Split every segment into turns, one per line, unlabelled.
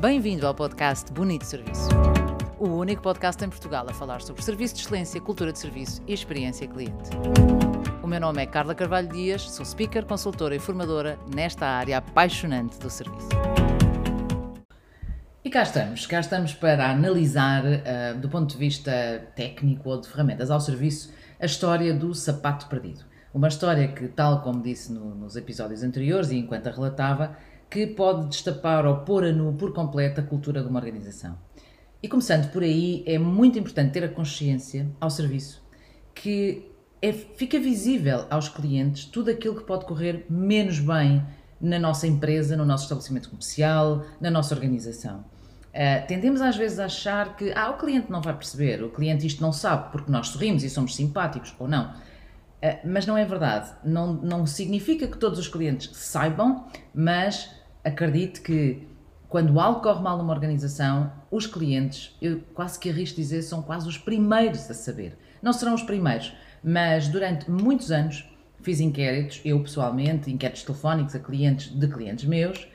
Bem-vindo ao podcast Bonito Serviço. O único podcast em Portugal a falar sobre serviço de excelência, cultura de serviço e experiência cliente. O meu nome é Carla Carvalho Dias, sou speaker, consultora e formadora nesta área apaixonante do serviço. E cá estamos, cá estamos para analisar, uh, do ponto de vista técnico ou de ferramentas ao serviço, a história do sapato perdido. Uma história que, tal como disse no, nos episódios anteriores e enquanto a relatava, que pode destapar ou pôr a nu por completo a cultura de uma organização. E começando por aí, é muito importante ter a consciência ao serviço que é, fica visível aos clientes tudo aquilo que pode correr menos bem na nossa empresa, no nosso estabelecimento comercial, na nossa organização. Uh, tendemos às vezes a achar que ah, o cliente não vai perceber, o cliente isto não sabe porque nós sorrimos e somos simpáticos ou não. Uh, mas não é verdade. Não, não significa que todos os clientes saibam, mas acredite que quando algo corre mal numa organização, os clientes, eu quase que arrisco dizer, são quase os primeiros a saber. Não serão os primeiros, mas durante muitos anos fiz inquéritos, eu pessoalmente, inquéritos telefónicos a clientes de clientes meus,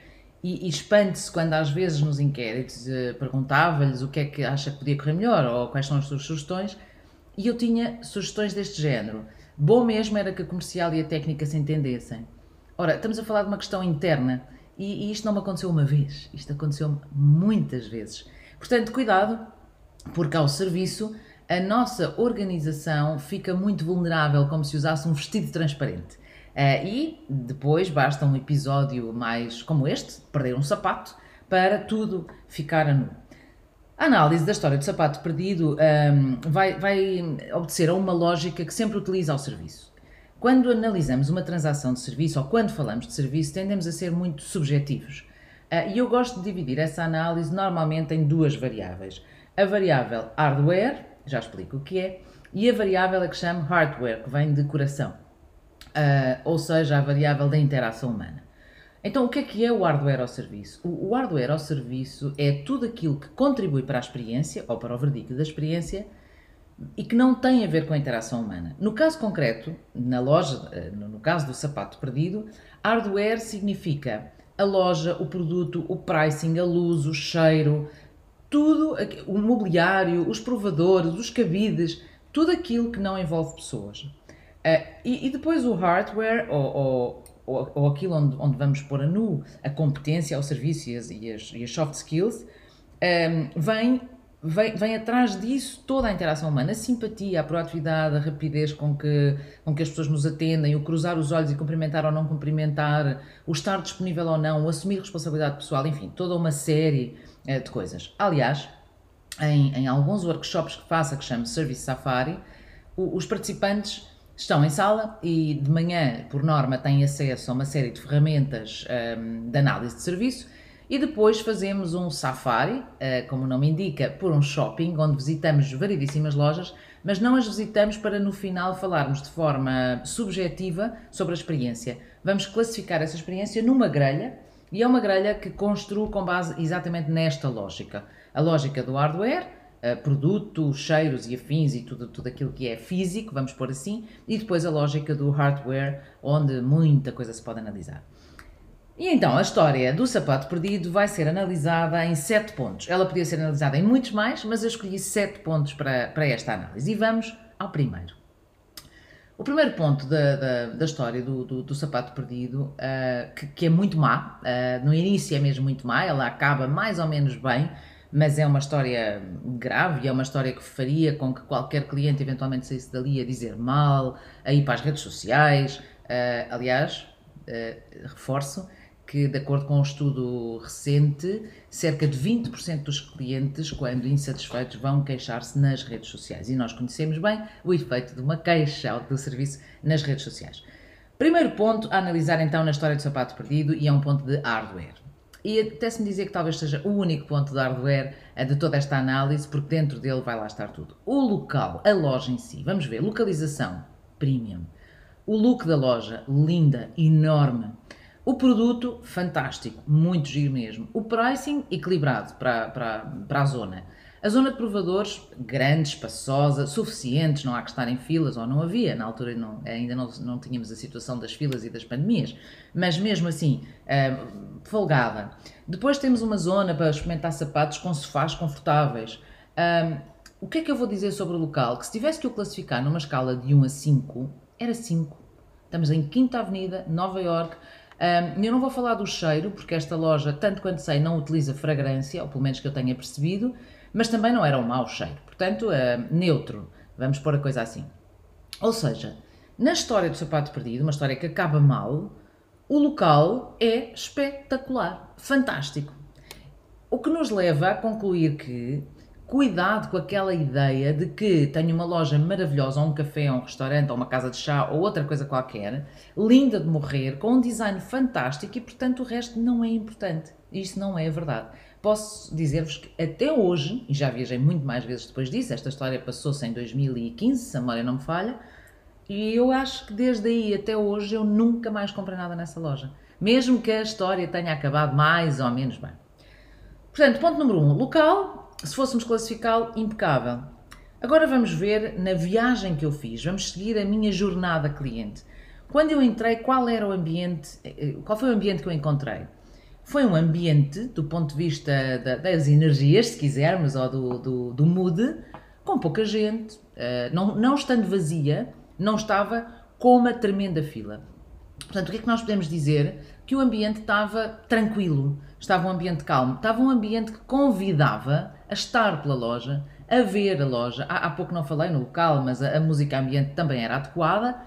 e, e espante-se quando às vezes nos inquéritos eh, perguntava-lhes o que é que acha que podia correr melhor ou quais são as suas sugestões, e eu tinha sugestões deste género. Bom mesmo era que a comercial e a técnica se entendessem. Ora, estamos a falar de uma questão interna e, e isto não me aconteceu uma vez, isto aconteceu muitas vezes. Portanto, cuidado, porque ao serviço a nossa organização fica muito vulnerável, como se usasse um vestido transparente. Uh, e depois basta um episódio mais como este, perder um sapato, para tudo ficar a nu. A análise da história do sapato perdido um, ehm, vai, vai obedecer a uma lógica que sempre utiliza ao serviço. Quando analisamos uma transação de serviço ou quando falamos de serviço, tendemos a ser muito subjetivos. Ah, e eu gosto de dividir essa análise normalmente em duas variáveis. A variável hardware, já explico o que é, e a variável a que chamo hardware, que vem de coração, uh, ou seja, a variável da interação humana. Então, o que é que é o hardware ao serviço? O hardware ao serviço é tudo aquilo que contribui para a experiência ou para o verdicto da experiência e que não tem a ver com a interação humana. No caso concreto, na loja, eh, no caso do sapato perdido, hardware significa a loja, o produto, o pricing, a luz, o cheiro, tudo, o mobiliário, os provadores, os cabides, tudo aquilo que não envolve pessoas. Uh, e, depois o hardware, ou, ou, ou, aquilo onde, onde, vamos pôr a nu a competência, o serviço e as, e as, soft skills, ehm, vem vem, vem atrás disso toda a interação humana, a simpatia, a proatividade, a rapidez com que, com que as pessoas nos atendem, o cruzar os olhos e cumprimentar ou não cumprimentar, o estar disponível ou não, o assumir responsabilidade pessoal, enfim, toda uma série uh, de coisas. Aliás, em, em alguns workshops que faço, que chamo Service Safari, o, os participantes estão em sala e de manhã, por norma, têm acesso a uma série de ferramentas um, ehm, de análise de serviço e depois fazemos um safari, eh, como o nome indica, por um shopping, onde visitamos variedíssimas lojas, mas não as visitamos para no final falarmos de forma subjetiva sobre a experiência. Vamos classificar essa experiência numa grelha, e é uma grelha que construo com base exatamente nesta lógica. A lógica do hardware, eh, produto, cheiros e afins e tudo, tudo aquilo que é físico, vamos pôr assim, e depois a lógica do hardware, onde muita coisa se pode analisar. E então a história do sapato perdido vai ser analisada em sete pontos. Ela podia ser analisada em muitos mais, mas eu escolhi sete pontos para, para esta análise. E vamos ao primeiro. O primeiro ponto da, da, da história do, do, do, sapato perdido, uh, que, que, é muito má, uh, no início é mesmo muito má, ela acaba mais ou menos bem, mas é uma história grave é uma história que faria com que qualquer cliente eventualmente saísse dali a dizer mal, a ir para as redes sociais. Uh, aliás, reforço, que, de acordo com um estudo recente, cerca de 20% dos clientes, quando insatisfeitos, vão queixar-se nas redes sociais. E nós conhecemos bem o efeito de uma queixa do serviço nas redes sociais. Primeiro ponto a analisar então na história do sapato perdido e é um ponto de hardware. E até-se-me dizer que talvez seja o único ponto de hardware de toda esta análise, porque dentro dele vai lá estar tudo. O local, a loja em si, vamos ver, localização, premium. O look da loja, linda, enorme. O produto, fantástico, muito giro mesmo. O pricing, equilibrado para, para, para a zona. A zona de provadores, grande, espaçosa, suficientes, não há que estar em filas, ou não havia, na altura não, ainda não, não tínhamos a situação das filas e das pandemias, mas mesmo assim, uh, folgada. Depois temos uma zona para experimentar sapatos com sofás confortáveis. Um, o que é que eu vou dizer sobre o local? Que se tivesse que o classificar numa escala de 1 a 5, era 5. Estamos em Quinta Avenida, Nova York. Um, eu não vou falar do cheiro, porque esta loja, tanto quanto sei, não utiliza fragrância, ou pelo menos que eu tenha percebido, mas também não era um mau cheiro. Portanto, neutro. Vamos pôr a coisa assim. Ou seja, na história do sapato perdido, uma história que acaba mal, o local é espetacular, fantástico. O que nos leva a concluir que cuidado com aquela ideia de que tenho uma loja maravilhosa, ou um café, ou um restaurante, ou uma casa de chá, ou outra coisa qualquer, linda de morrer, com um design fantástico e, portanto, o resto não é importante. Isso não é verdade. Posso dizer-vos que até hoje, e já viajei muito mais vezes depois disso, esta história passou-se em 2015, se a memória não me falha, e eu acho que desde aí até hoje eu nunca mais comprei nada nessa loja. Mesmo que a história tenha acabado mais ou menos bem. Portanto, ponto número um, local, se fôssemos classificá-lo, impecável. Agora vamos ver na viagem que eu fiz, vamos seguir a minha jornada cliente. Quando eu entrei, qual era o ambiente, eh, qual foi o ambiente que eu encontrei? Foi um ambiente, do ponto de vista das energias, se quisermos, ou do, do, do mood, com pouca gente, eh, não, não estando vazia, não estava com uma tremenda fila. Portanto, o que é que nós podemos dizer? Que o ambiente estava tranquilo, estava um ambiente calmo, estava um ambiente que convidava a estar pela loja, a ver a loja. Há, há pouco não falei no local, mas a, a, música ambiente também era adequada.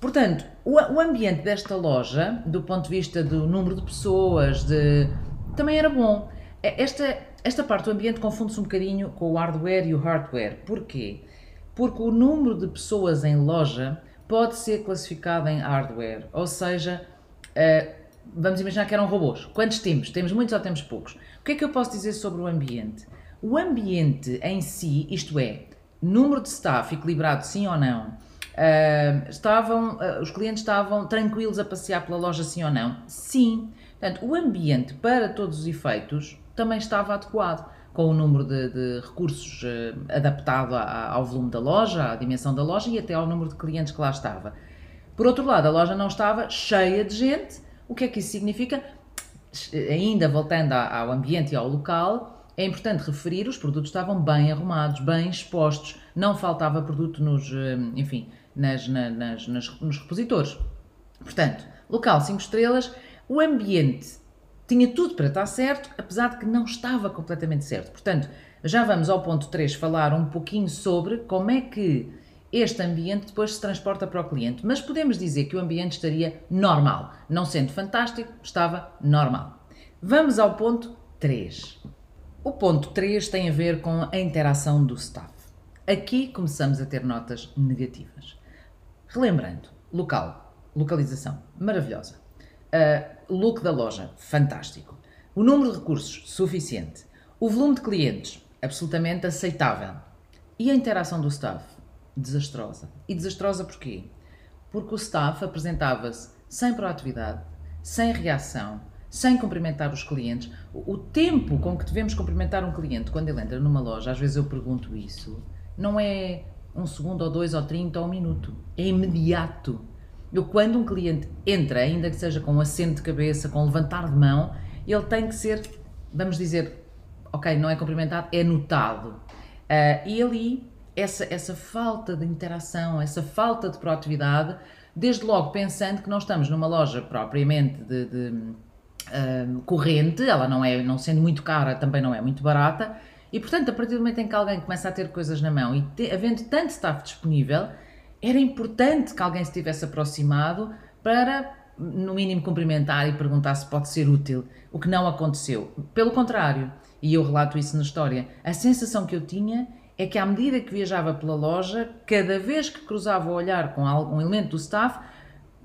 Portanto, o, o, ambiente desta loja, do ponto de vista do número de pessoas, de, também era bom. É, esta, esta parte do ambiente confunde-se um bocadinho com o hardware e o hardware. Porquê? porque o número de pessoas em loja pode ser classificado em hardware, ou seja, uh, vamos imaginar que eram robôs. Quantos temos? Temos muitos ou temos poucos? O que é que eu posso dizer sobre o ambiente? O ambiente em si, isto é, número de staff equilibrado sim ou não, uh, estavam, uh, os clientes estavam tranquilos a passear pela loja sim ou não? Sim. Portanto, o ambiente, para todos os efeitos, também estava adequado com o número de, de recursos uh, adaptado a, ao volume da loja, à dimensão da loja e até ao número de clientes que lá estava. Por outro lado, a loja não estava cheia de gente. O que é que isso significa? Ainda voltando ao ambiente e ao local, é importante referir, os produtos estavam bem arrumados, bem expostos, não faltava produto nos, eh, enfim, nas, nas, nas, nos repositores. Portanto, local 5 estrelas, o ambiente tinha tudo para estar certo, apesar de que não estava completamente certo. Portanto, já vamos ao ponto 3 falar um pouquinho sobre como é que este ambiente depois se transporta para o cliente. Mas podemos dizer que o ambiente estaria normal. Não sendo fantástico, estava normal. Vamos ao ponto 3. O ponto 3 tem a ver com a interação do staff. Aqui começamos a ter notas negativas. Relembrando, local, localização, maravilhosa. Uh, look da loja, fantástico. O número de recursos, suficiente. O volume de clientes, absolutamente aceitável. E a interação do staff, desastrosa. E desastrosa porquê? Porque o staff apresentava-se sem proatividade, sem reação, sem cumprimentar os clientes. O tempo com que devemos cumprimentar um cliente quando ele entra numa loja, às vezes eu pergunto isso, não é um segundo ou dois ou trinta ou um minuto. É imediato. Eu, quando um cliente entra, ainda que seja com um acento de cabeça, com um levantar de mão, ele tem que ser, vamos dizer, ok, não é cumprimentado, é notado. Uh, e ali, essa, essa falta de interação, essa falta de proatividade, desde logo pensando que não estamos numa loja propriamente de, de uh, corrente, ela não é, não sendo muito cara, também não é muito barata, e portanto, a partir do momento em que alguém começa a ter coisas na mão e te, havendo tanto staff disponível, era importante que alguém se tivesse aproximado para, no mínimo, cumprimentar e perguntar se pode ser útil, o que não aconteceu. Pelo contrário, e eu relato isso na história, a sensação que eu tinha é que à medida que viajava pela loja, cada vez que cruzava o olhar com algum elemento do staff,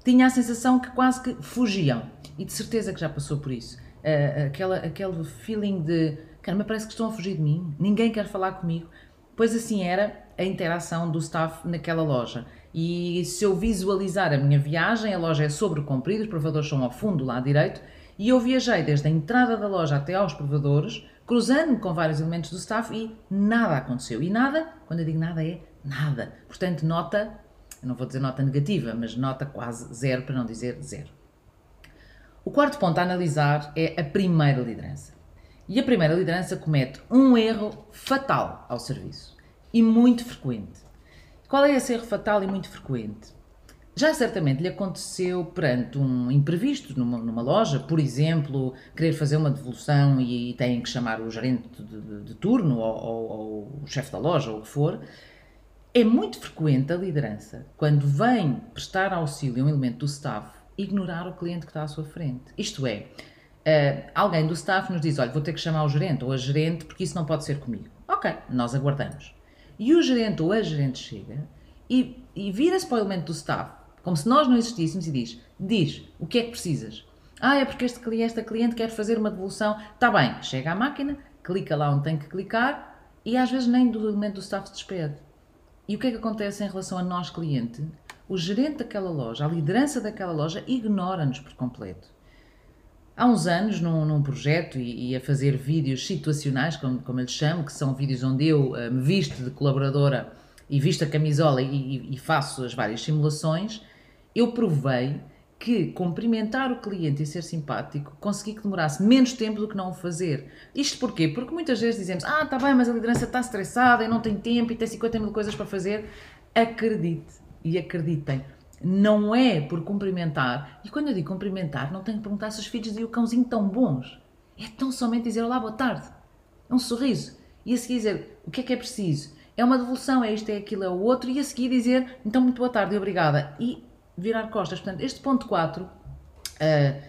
tinha a sensação que quase que fugiam. E de certeza que já passou por isso. Uh, aquela, aquele feeling de, caramba, parece que estão a fugir de mim, ninguém quer falar comigo. Pois assim era a interação do staff naquela loja. E se eu visualizar a minha viagem, a loja é sobre comprido, os provadores são ao fundo, lá direito, e eu viajei desde a entrada da loja até aos provadores, cruzando-me com vários elementos do staff e nada aconteceu. E nada, quando eu digo nada, é nada. Portanto, nota, não vou dizer nota negativa, mas nota quase zero, para não dizer zero. O quarto ponto a analisar é a primeira liderança. E a primeira liderança comete um erro fatal ao serviço e muito frequente. Qual é esse erro fatal e muito frequente? Já certamente lhe aconteceu perante um imprevisto numa, numa loja, por exemplo, querer fazer uma devolução e, e têm que chamar o gerente de, de, de turno ou, ou, ou o chefe da loja ou o que for. É muito frequente a liderança, quando vem prestar auxílio a um elemento do staff, ignorar o cliente que está à sua frente. Isto é, uh, alguém do staff nos diz: Olha, vou ter que chamar o gerente ou a gerente porque isso não pode ser comigo. Ok, nós aguardamos. E o gerente ou a gerente chega e, e vira-se para o elemento do staff, como se nós não existíssemos, e diz: Diz, o que é que precisas? Ah, é porque este cliente, esta cliente quer fazer uma devolução. Está bem, chega à máquina, clica lá onde tem que clicar e às vezes nem do elemento do staff se despede. E o que é que acontece em relação a nós, cliente? O gerente daquela loja, a liderança daquela loja, ignora-nos por completo. Há uns anos, num, num projeto e, e, a fazer vídeos situacionais, como, como eu lhes chamo, que são vídeos onde eu uh, me visto de colaboradora e visto a camisola e, e, faço as várias simulações, eu provei que cumprimentar o cliente e ser simpático consegui que demorasse menos tempo do que não o fazer. Isto porquê? Porque muitas vezes dizemos: Ah, está bem, mas a liderança está estressada e não tem tempo e tem 50 mil coisas para fazer. Acredite e acreditem, não é por cumprimentar. E quando eu digo cumprimentar, não tenho que perguntar se os filhos e o cãozinho tão bons. É tão somente dizer olá, boa tarde. É um sorriso. E a seguir dizer o que é que é preciso. É uma devolução, é isto, é aquilo, é o outro. E a seguir dizer então muito boa tarde e obrigada. E virar costas. Portanto, este ponto 4, uh, eh,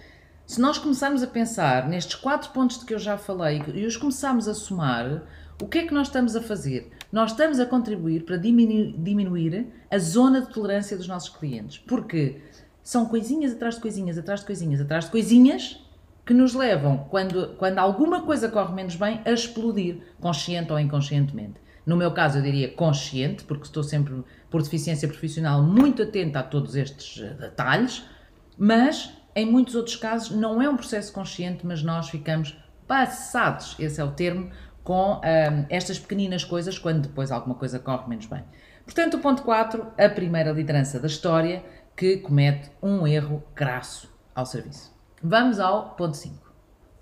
se nós começarmos a pensar nestes quatro pontos de que eu já falei e os começarmos a somar, o que é que nós estamos a fazer? Nós estamos a contribuir para diminuir, diminuir a zona de tolerância dos nossos clientes. Porque são coisinhas atrás de coisinhas, atrás de coisinhas, atrás de coisinhas que nos levam, quando, quando alguma coisa corre menos bem, a explodir, consciente ou inconscientemente. No meu caso, eu diria consciente, porque estou sempre, por deficiência profissional, muito atenta a todos estes eh, detalhes, mas em muitos outros casos não é um processo consciente, mas nós ficamos passados, esse é o termo, com ehm, estas pequeninas coisas quando depois alguma coisa corre menos bem. Portanto, o ponto 4, a primeira liderança da história que comete um erro crasso ao serviço. Vamos ao ponto 5.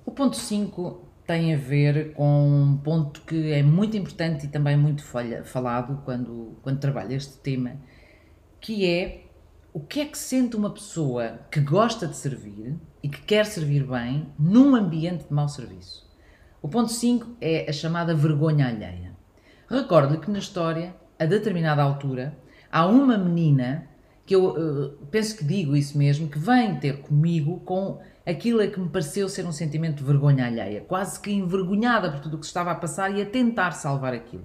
O ponto 5 tem a ver com um ponto que é muito importante e também muito falado quando, quando trabalho este tema, que é o que é que sente uma pessoa que gosta de servir e que quer servir bem num ambiente de mau serviço. O ponto 5 é a chamada vergonha alheia. Recordo-lhe que na história, a determinada altura, há uma menina que eu uh, penso que digo isso mesmo, que vem ter comigo com aquilo que me pareceu ser um sentimento de vergonha alheia, quase que envergonhada por tudo o que se estava a passar e a tentar salvar aquilo.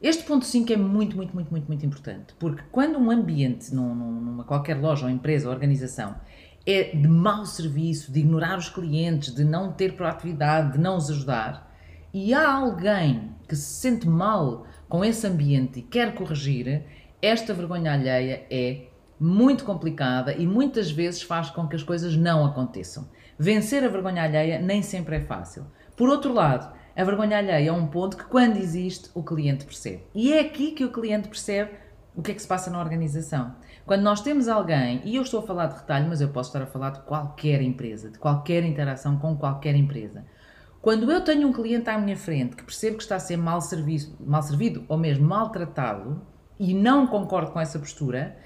Este ponto 5 é muito, muito, muito, muito, muito importante, porque quando um ambiente, numa qualquer loja ou empresa ou organização, é de mau serviço, de ignorar os clientes, de não ter proatividade, de não os ajudar, e há alguém que se sente mal com esse ambiente e quer corrigir, esta vergonha alheia é muito complicada e muitas vezes faz com que as coisas não aconteçam. Vencer a vergonha alheia nem sempre é fácil. Por outro lado, a vergonha alheia é um ponto que, quando existe, o cliente percebe. E é aqui que o cliente percebe o que é que se passa na organização. Quando nós temos alguém, e eu estou a falar de retalho, mas eu posso estar a falar de qualquer empresa, de qualquer interação com qualquer empresa. Quando eu tenho um cliente à minha frente que percebe que está a ser mal, servido, mal servido ou mesmo maltratado e não concordo com essa postura,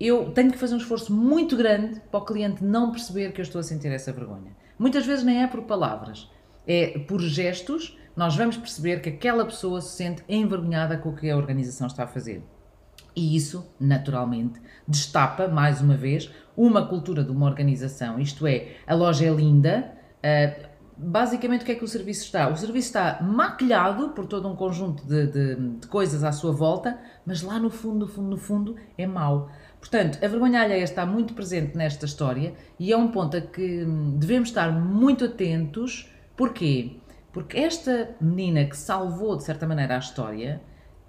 eu tenho que fazer um esforço muito grande para o cliente não perceber que eu estou a sentir essa vergonha. Muitas vezes nem é por palavras, é por gestos, nós vamos perceber que aquela pessoa se sente envergonhada com o que a organização está a fazer. E isso, naturalmente, destapa, mais uma vez, uma cultura de uma organização. Isto é, a loja é linda, uh, basicamente o que é que o serviço está? O serviço está maquilhado por todo um conjunto de, de, de, coisas à sua volta, mas lá no fundo, no fundo, no fundo, é mau. Portanto, a vergonha alheia está muito presente nesta história e é um ponto a que hum, devemos estar muito atentos. Porquê? Porque esta menina que salvou, de certa maneira, a história,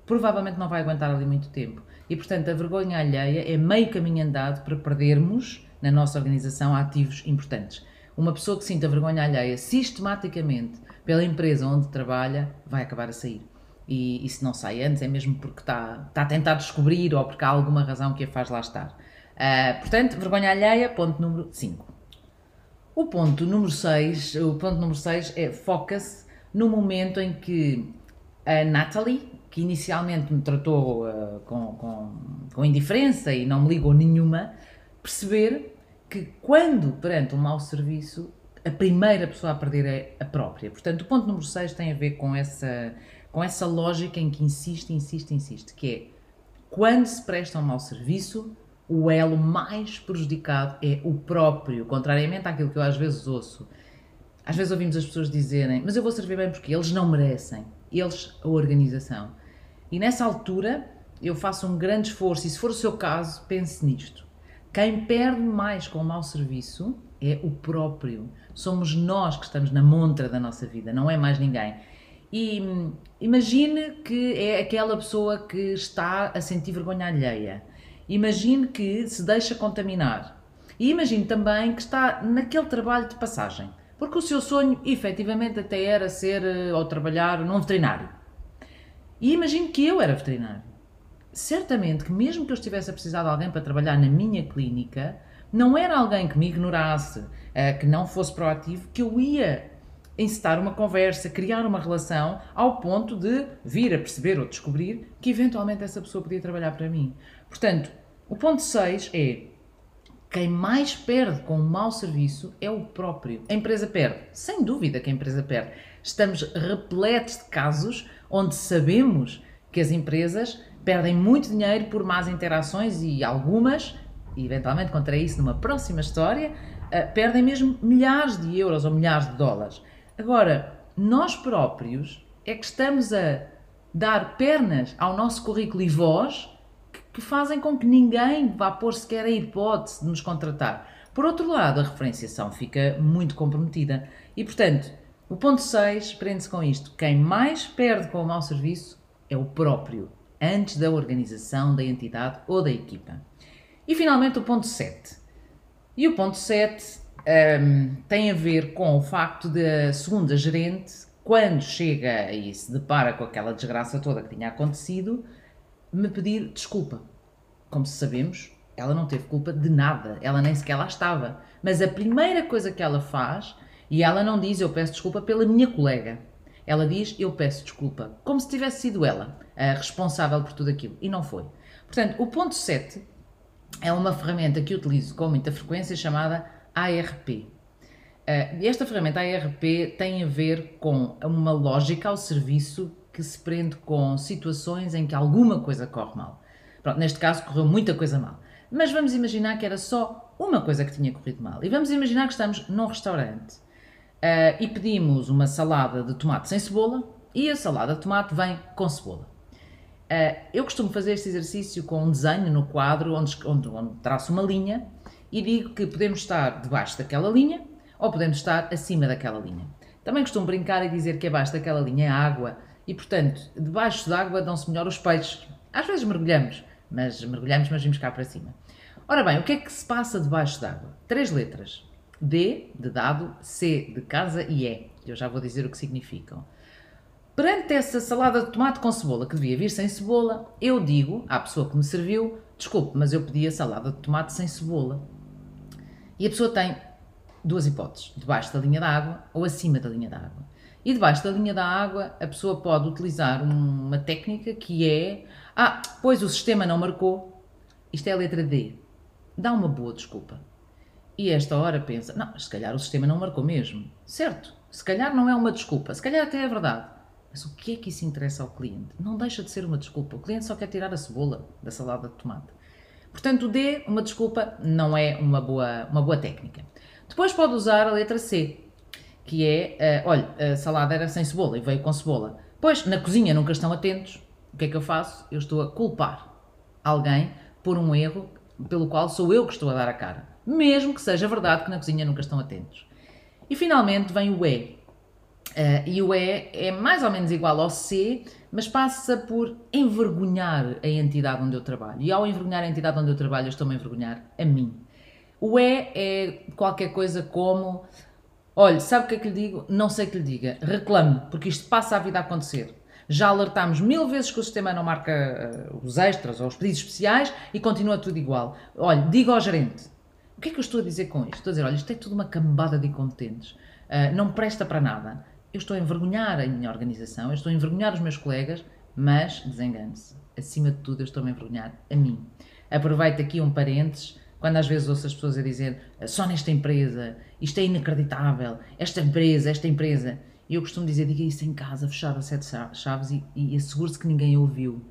provavelmente não vai aguentar ali muito tempo. E, portanto, a vergonha alheia é meio caminho andado para perdermos, na nossa organização, ativos importantes. Uma pessoa que sinta vergonha alheia sistematicamente pela empresa onde trabalha vai acabar a sair e, e se não sai antes é mesmo porque está, está a tentar descobrir ou porque há alguma razão que a faz lá estar. Uh, portanto, vergonha alheia, ponto número 5. O ponto número 6, o ponto número 6 é foca-se no momento em que a Natalie, que inicialmente me tratou uh, com, com, com indiferença e não me ligou nenhuma, perceber que quando perante um mau serviço, a primeira pessoa a perder é a própria. Portanto, o ponto número 6 tem a ver com essa, com essa lógica em que insiste, insiste, insiste, que é quando se presta um mau serviço, o elo mais prejudicado é o próprio, contrariamente àquilo que eu às vezes ouço. Às vezes ouvimos as pessoas dizerem, mas eu vou servir bem porque eles não merecem, eles, a organização. E nessa altura eu faço um grande esforço, e se for o seu caso, pense nisto. Quem perde mais com o mau serviço é o próprio. Somos nós que estamos na montra da nossa vida, não é mais ninguém. E hum, imagine que é aquela pessoa que está a sentir vergonha alheia. Imagine que se deixa contaminar. E imagine também que está naquele trabalho de passagem. Porque o seu sonho, efetivamente, até era ser eh, ou trabalhar num veterinário. E imagine que eu era veterinário certamente que mesmo que eu estivesse a precisar de alguém para trabalhar na minha clínica, não era alguém que me ignorasse, eh, que não fosse proativo, que eu ia incitar uma conversa, criar uma relação, ao ponto de vir a perceber ou descobrir que eventualmente essa pessoa podia trabalhar para mim. Portanto, o ponto 6 é quem mais perde com um mau serviço é o próprio. A empresa perde. Sem dúvida que a empresa perde. Estamos repletos de casos onde sabemos que as empresas perdem muito dinheiro por más interações e algumas, e eventualmente contarei isso numa próxima história, uh, perdem mesmo milhares de euros ou milhares de dólares. Agora, nós próprios é que estamos a dar pernas ao nosso currículo e voz que, que fazem com que ninguém vá pôr sequer a hipótese de nos contratar. Por outro lado, a referenciação fica muito comprometida. E, portanto, o ponto 6 prende-se com isto. Quem mais perde com o mau serviço é o próprio antes da organização da entidade ou da equipa. E finalmente o ponto 7. E o ponto 7 um, tem a ver com o facto de a segunda gerente, quando chega e se depara com aquela desgraça toda que tinha acontecido, me pedir desculpa. Como sabemos, ela não teve culpa de nada, ela nem sequer lá estava. Mas a primeira coisa que ela faz, e ela não diz eu peço desculpa pela minha colega, ela diz eu peço desculpa, como se tivesse sido ela a responsável por tudo aquilo. E não foi. Portanto, o ponto 7 é uma ferramenta que utilizo com muita frequência chamada ARP. Uh, esta ferramenta ARP tem a ver com uma lógica ao serviço que se prende com situações em que alguma coisa corre mal. Pronto, neste caso correu muita coisa mal. Mas vamos imaginar que era só uma coisa que tinha corrido mal. E vamos imaginar que estamos num restaurante uh, e pedimos uma salada de tomate sem cebola e a salada de tomate vem com cebola. Uh, eu costumo fazer este exercício com um desenho no quadro onde, onde, onde traço uma linha e digo que podemos estar debaixo daquela linha ou podemos estar acima daquela linha. Também costumo brincar e dizer que abaixo daquela linha é água e, portanto, debaixo d'água dão-se melhor os peixes. Às vezes mergulhamos, mas mergulhamos, mas vimos cá para cima. Ora bem, o que é que se passa debaixo d'água? Três letras. D de dado, C de casa e E. Eu já vou dizer o que significam. Perante essa salada de tomate com cebola, que devia vir sem cebola, eu digo à pessoa que me serviu: desculpe, mas eu pedi a salada de tomate sem cebola. E a pessoa tem duas hipóteses: debaixo da linha da água ou acima da linha da água. E debaixo da linha da água, a pessoa pode utilizar uma técnica que é: ah, pois o sistema não marcou, isto é a letra D. Dá uma boa desculpa. E esta hora pensa: não, se calhar o sistema não marcou mesmo. Certo, se calhar não é uma desculpa, se calhar até é verdade. Mas o que é que isso interessa ao cliente? Não deixa de ser uma desculpa. O cliente só quer tirar a cebola da salada de tomate. Portanto, o D, uma desculpa, não é uma boa, uma boa técnica. Depois pode usar a letra C, que é: uh, olha, a salada era sem cebola e veio com cebola. Pois, na cozinha nunca estão atentos. O que é que eu faço? Eu estou a culpar alguém por um erro pelo qual sou eu que estou a dar a cara mesmo que seja verdade que na cozinha nunca estão atentos. E finalmente vem o E. Uh, e o E é mais ou menos igual ao C, mas passa por envergonhar a entidade onde eu trabalho. E ao envergonhar a entidade onde eu trabalho, eu estou-me a envergonhar a mim. O E é qualquer coisa como: olha, sabe o que é que lhe digo? Não sei que lhe diga. Reclame, porque isto passa a vida a acontecer. Já alertámos mil vezes que o sistema não marca uh, os extras ou os pedidos especiais e continua tudo igual. Olha, diga ao gerente, O que é que eu estou a dizer com isto? Estou a dizer, olha, isto é tudo uma cambada de incompetentes, uh, não presta para nada. Eu estou a envergonhar a minha organização, eu estou a envergonhar os meus colegas, mas desengane-se. Acima de tudo, eu estou a envergonhar a mim. Aproveito aqui um parênteses, quando às vezes ouço as pessoas a dizer só nesta empresa, isto é inacreditável, esta empresa, esta empresa. E eu costumo dizer, diga isso em casa, fechado a sete chaves e, e assegure-se que ninguém ouviu.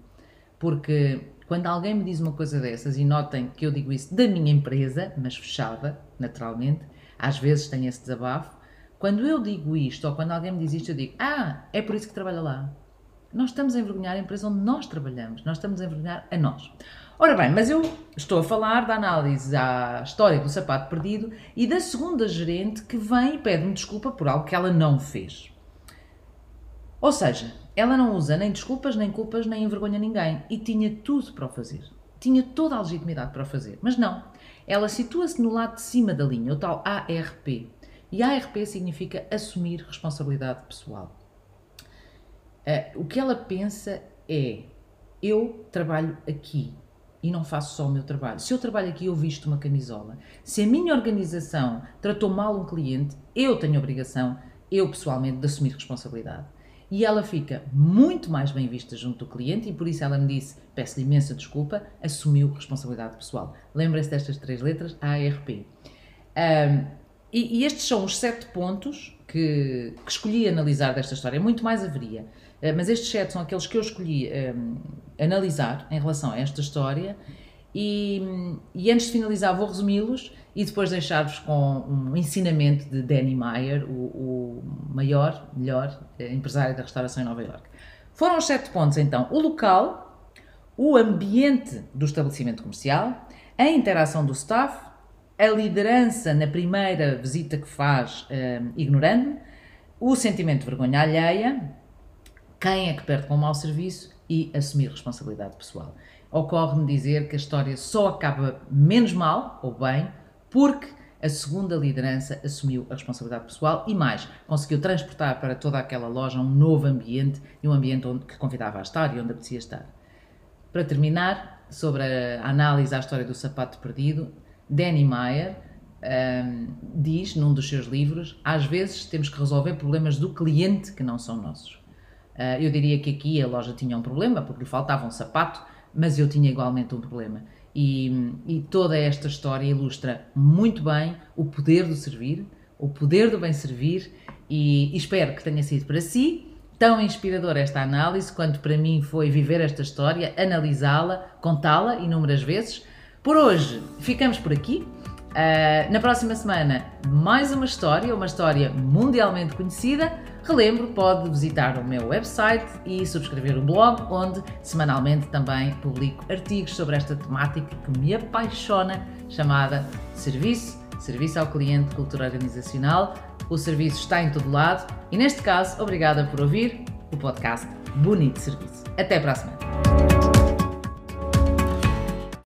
Porque quando alguém me diz uma coisa dessas, e notem que eu digo isso da minha empresa, mas fechada, naturalmente, às vezes tenho esse desabafo, quando eu digo isto, ou quando alguém me diz isto, eu digo, ah, é por isso que trabalha lá. Nós estamos a envergonhar a empresa onde nós trabalhamos, nós estamos a envergonhar a nós. Ora bem, mas eu estou a falar da análise à história do sapato perdido e da segunda gerente que vem e pede-me desculpa por algo que ela não fez. Ou seja, ela não usa nem desculpas, nem culpas, nem envergonha ninguém. E tinha tudo para o fazer. Tinha toda a legitimidade para o fazer. Mas não. Ela situa-se no lado de cima da linha, o tal ARP. E ARP significa assumir responsabilidade pessoal. Uh, o que ela pensa é: eu trabalho aqui e não faço só o meu trabalho. Se eu trabalho aqui, eu visto uma camisola. Se a minha organização tratou mal um cliente, eu tenho obrigação, eu pessoalmente, de assumir responsabilidade e ela fica muito mais bem vista junto do cliente e por isso ela me disse, peço-lhe imensa desculpa, assumiu responsabilidade pessoal. Lembrem-se destas três letras, ARP. Um, e, e, estes são os sete pontos que, que, escolhi analisar desta história. Muito mais haveria, uh, mas estes sete são aqueles que eu escolhi um, analisar em relação a esta história e, e antes de finalizar vou resumi-los e depois deixar-vos com um ensinamento de Danny Meyer, o, o maior, melhor eh, empresário da restauração em Nova York. Foram os sete pontos então: o local, o ambiente do estabelecimento comercial, a interação do staff, a liderança na primeira visita que faz, um, ignorando, o sentimento de vergonha alheia, quem é que perde com o mau serviço e assumir responsabilidade pessoal. Ocorre-me dizer que a história só acaba menos mal ou bem porque a segunda liderança assumiu a responsabilidade pessoal e mais, conseguiu transportar para toda aquela loja um novo ambiente e um ambiente onde, que convidava a estar e onde apetecia estar. Para terminar, sobre a análise à história do sapato perdido, Danny Meyer um, diz num dos seus livros: às vezes temos que resolver problemas do cliente que não são nossos. Uh, eu diria que aqui a loja tinha um problema porque lhe faltava um sapato, mas eu tinha igualmente um problema. E, e, toda esta história ilustra muito bem o poder do servir, o poder do bem servir, e, e espero que tenha sido para si tão inspiradora esta análise quanto para mim foi viver esta história, analisá-la, contá-la inúmeras vezes. Por hoje ficamos por aqui. Uh, na próxima semana, mais uma história, uma história mundialmente conhecida. Relembro, pode visitar o meu website e subscrever o blog, onde semanalmente também publico artigos sobre esta temática que me apaixona, chamada Serviço, Serviço ao Cliente, Cultura Organizacional. O serviço está em todo lado e, neste caso, obrigada por ouvir o podcast Bonito Serviço. Até para a semana.